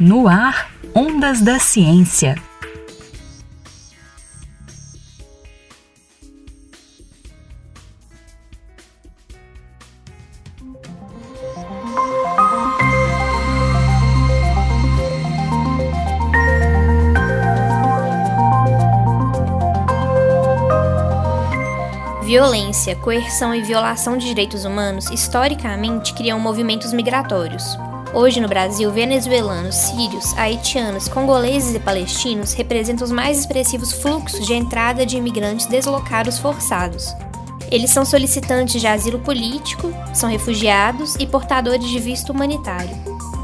No ar, Ondas da Ciência. Violência, coerção e violação de direitos humanos historicamente criam movimentos migratórios. Hoje no Brasil, venezuelanos, sírios, haitianos, congoleses e palestinos representam os mais expressivos fluxos de entrada de imigrantes deslocados forçados. Eles são solicitantes de asilo político, são refugiados e portadores de visto humanitário.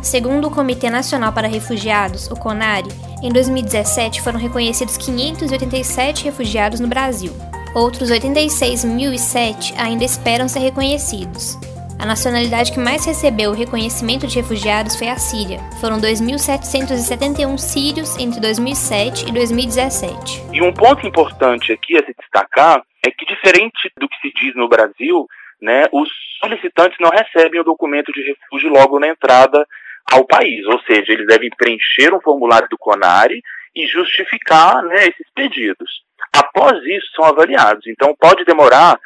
Segundo o Comitê Nacional para Refugiados, o CONARE, em 2017 foram reconhecidos 587 refugiados no Brasil. Outros 86.007 ainda esperam ser reconhecidos. A nacionalidade que mais recebeu o reconhecimento de refugiados foi a Síria. Foram 2.771 sírios entre 2007 e 2017. E um ponto importante aqui a se destacar é que, diferente do que se diz no Brasil, né, os solicitantes não recebem o documento de refúgio logo na entrada ao país, ou seja, eles devem preencher um formulário do CONARE e justificar né, esses pedidos. Após isso, são avaliados. Então, pode demorar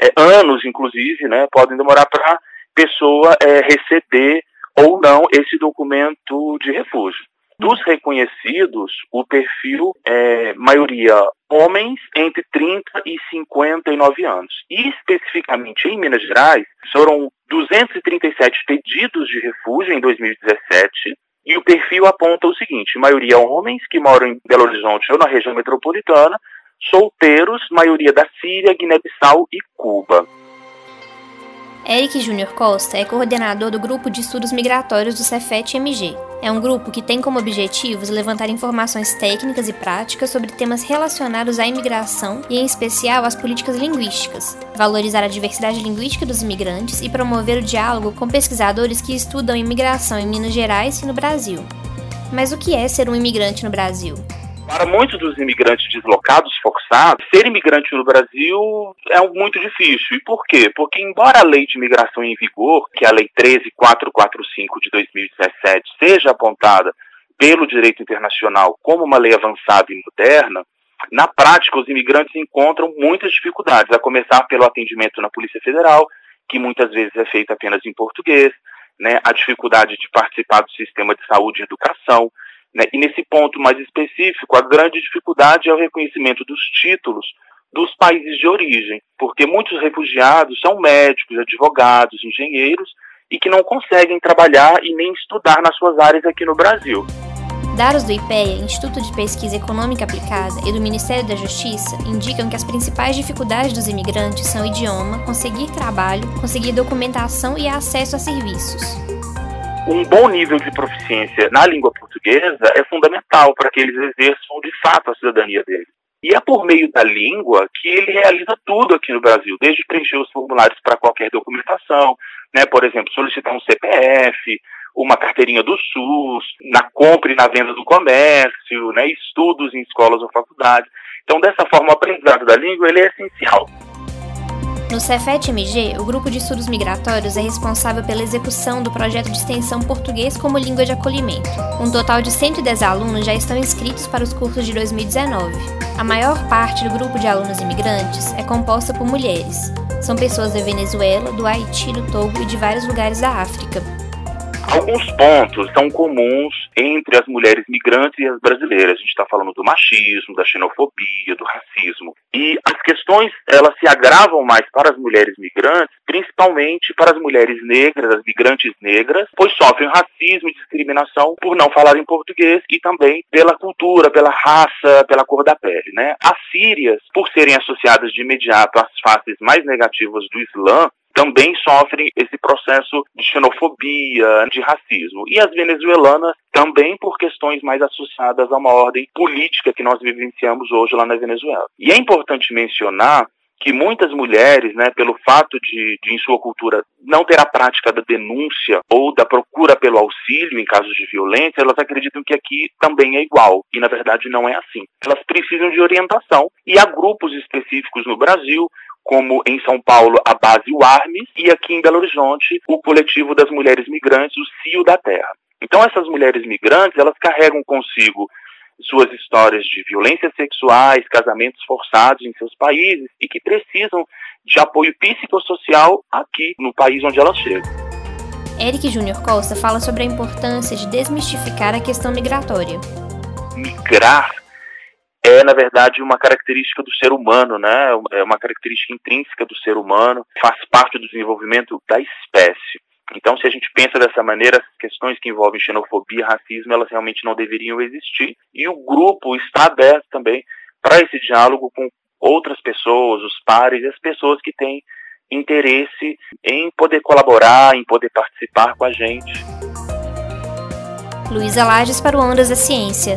é, anos, inclusive, né, podem demorar para a pessoa é, receber ou não esse documento de refúgio. Dos reconhecidos, o perfil é maioria homens entre 30 e 59 anos. E especificamente em Minas Gerais, foram 237 pedidos de refúgio em 2017, e o perfil aponta o seguinte: maioria homens que moram em Belo Horizonte ou na região metropolitana, solteiros, maioria da Síria, Guiné-Bissau e Cuba. Eric Júnior Costa é coordenador do Grupo de Estudos Migratórios do Cefet-MG. É um grupo que tem como objetivos levantar informações técnicas e práticas sobre temas relacionados à imigração e, em especial, às políticas linguísticas, valorizar a diversidade linguística dos imigrantes e promover o diálogo com pesquisadores que estudam imigração em Minas Gerais e no Brasil. Mas o que é ser um imigrante no Brasil? Para muitos dos imigrantes deslocados, forçados, ser imigrante no Brasil é muito difícil. E por quê? Porque, embora a lei de imigração em vigor, que é a Lei 13445 de 2017, seja apontada pelo direito internacional como uma lei avançada e moderna, na prática, os imigrantes encontram muitas dificuldades, a começar pelo atendimento na Polícia Federal, que muitas vezes é feito apenas em português, né, a dificuldade de participar do sistema de saúde e educação, né? E nesse ponto mais específico, a grande dificuldade é o reconhecimento dos títulos dos países de origem, porque muitos refugiados são médicos, advogados, engenheiros e que não conseguem trabalhar e nem estudar nas suas áreas aqui no Brasil. Dados do IPEA, Instituto de Pesquisa Econômica Aplicada, e do Ministério da Justiça indicam que as principais dificuldades dos imigrantes são idioma, conseguir trabalho, conseguir documentação e acesso a serviços um bom nível de proficiência na língua portuguesa é fundamental para que eles exerçam de fato a cidadania deles. E é por meio da língua que ele realiza tudo aqui no Brasil, desde preencher os formulários para qualquer documentação, né, por exemplo, solicitar um CPF, uma carteirinha do SUS, na compra e na venda do comércio, né, estudos em escolas ou faculdades. Então, dessa forma, o aprendizado da língua ele é essencial. No Cefet-MG, o grupo de estudos migratórios é responsável pela execução do projeto de extensão Português como Língua de Acolhimento. Um total de 110 alunos já estão inscritos para os cursos de 2019. A maior parte do grupo de alunos imigrantes é composta por mulheres. São pessoas da Venezuela, do Haiti, do Togo e de vários lugares da África. Alguns pontos são comuns entre as mulheres migrantes e as brasileiras. A gente está falando do machismo, da xenofobia, do racismo. E as questões elas se agravam mais para as mulheres migrantes, principalmente para as mulheres negras, as migrantes negras, pois sofrem racismo e discriminação por não falarem português e também pela cultura, pela raça, pela cor da pele. Né? As sírias, por serem associadas de imediato às faces mais negativas do Islã, também sofrem esse processo de xenofobia, de racismo. E as venezuelanas também por questões mais associadas a uma ordem política que nós vivenciamos hoje lá na Venezuela. E é importante mencionar que muitas mulheres, né, pelo fato de, de, em sua cultura, não ter a prática da denúncia ou da procura pelo auxílio em casos de violência, elas acreditam que aqui também é igual. E, na verdade, não é assim. Elas precisam de orientação. E há grupos específicos no Brasil, como em São Paulo a base UARMES e aqui em Belo Horizonte o coletivo das mulheres migrantes, o CIO da Terra. Então essas mulheres migrantes, elas carregam consigo suas histórias de violências sexuais, casamentos forçados em seus países e que precisam de apoio psicossocial aqui no país onde elas chegam. Eric Júnior Costa fala sobre a importância de desmistificar a questão migratória. Migrar é, na verdade, uma característica do ser humano, né? É uma característica intrínseca do ser humano, faz parte do desenvolvimento da espécie. Então, se a gente pensa dessa maneira, as questões que envolvem xenofobia, racismo, elas realmente não deveriam existir. E o grupo está aberto também para esse diálogo com outras pessoas, os pares e as pessoas que têm interesse em poder colaborar, em poder participar com a gente. Luísa Lages para o Ondas da Ciência.